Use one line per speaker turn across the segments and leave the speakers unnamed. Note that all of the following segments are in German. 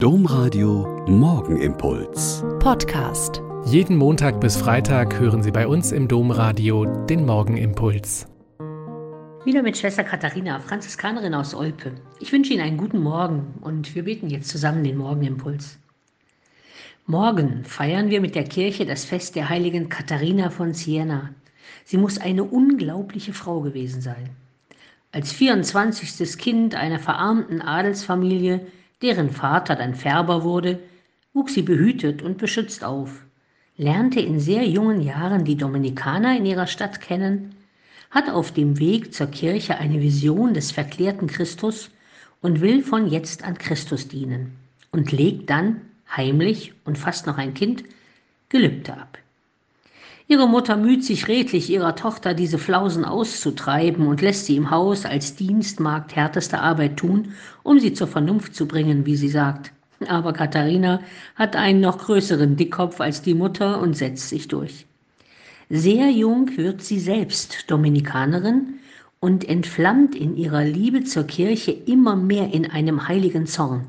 Domradio Morgenimpuls.
Podcast.
Jeden Montag bis Freitag hören Sie bei uns im Domradio den Morgenimpuls.
Wieder mit Schwester Katharina, Franziskanerin aus Olpe. Ich wünsche Ihnen einen guten Morgen und wir beten jetzt zusammen den Morgenimpuls. Morgen feiern wir mit der Kirche das Fest der heiligen Katharina von Siena. Sie muss eine unglaubliche Frau gewesen sein. Als 24. Kind einer verarmten Adelsfamilie deren Vater dann Färber wurde, wuchs sie behütet und beschützt auf, lernte in sehr jungen Jahren die Dominikaner in ihrer Stadt kennen, hat auf dem Weg zur Kirche eine Vision des verklärten Christus und will von jetzt an Christus dienen und legt dann heimlich und fast noch ein Kind Gelübde ab. Ihre Mutter müht sich redlich, ihrer Tochter diese Flausen auszutreiben und lässt sie im Haus als Dienstmagd härteste Arbeit tun, um sie zur Vernunft zu bringen, wie sie sagt. Aber Katharina hat einen noch größeren Dickkopf als die Mutter und setzt sich durch. Sehr jung wird sie selbst Dominikanerin und entflammt in ihrer Liebe zur Kirche immer mehr in einem heiligen Zorn.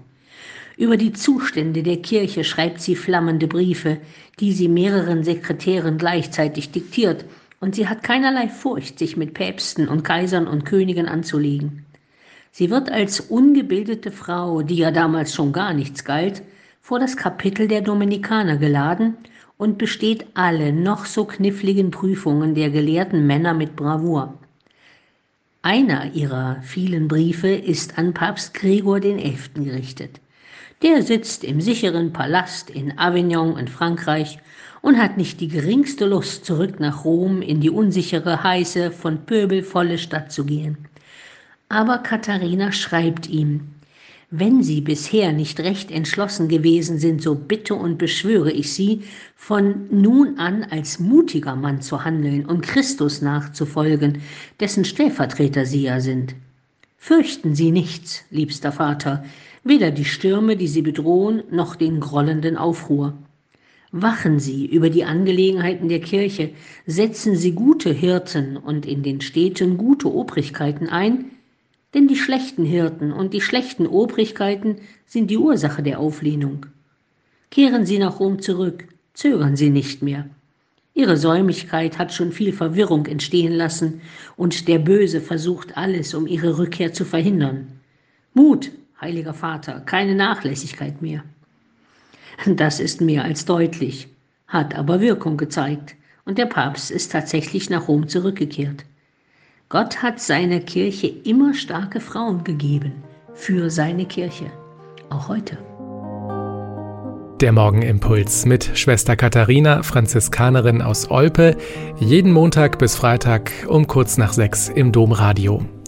Über die Zustände der Kirche schreibt sie flammende Briefe, die sie mehreren Sekretären gleichzeitig diktiert, und sie hat keinerlei Furcht, sich mit Päpsten und Kaisern und Königen anzulegen. Sie wird als ungebildete Frau, die ja damals schon gar nichts galt, vor das Kapitel der Dominikaner geladen und besteht alle noch so kniffligen Prüfungen der gelehrten Männer mit Bravour. Einer ihrer vielen Briefe ist an Papst Gregor XI. gerichtet. Der sitzt im sicheren Palast in Avignon in Frankreich und hat nicht die geringste Lust, zurück nach Rom in die unsichere, heiße, von Pöbel volle Stadt zu gehen. Aber Katharina schreibt ihm, wenn Sie bisher nicht recht entschlossen gewesen sind, so bitte und beschwöre ich Sie, von nun an als mutiger Mann zu handeln und Christus nachzufolgen, dessen Stellvertreter Sie ja sind. Fürchten Sie nichts, liebster Vater, weder die Stürme, die Sie bedrohen, noch den grollenden Aufruhr. Wachen Sie über die Angelegenheiten der Kirche, setzen Sie gute Hirten und in den Städten gute Obrigkeiten ein, denn die schlechten Hirten und die schlechten Obrigkeiten sind die Ursache der Auflehnung. Kehren Sie nach Rom zurück, zögern Sie nicht mehr. Ihre Säumigkeit hat schon viel Verwirrung entstehen lassen, und der Böse versucht alles, um ihre Rückkehr zu verhindern. Mut, heiliger Vater, keine Nachlässigkeit mehr. Das ist mehr als deutlich, hat aber Wirkung gezeigt, und der Papst ist tatsächlich nach Rom zurückgekehrt. Gott hat seiner Kirche immer starke Frauen gegeben, für seine Kirche, auch heute.
Der Morgenimpuls mit Schwester Katharina, Franziskanerin aus Olpe, jeden Montag bis Freitag um kurz nach sechs im Domradio.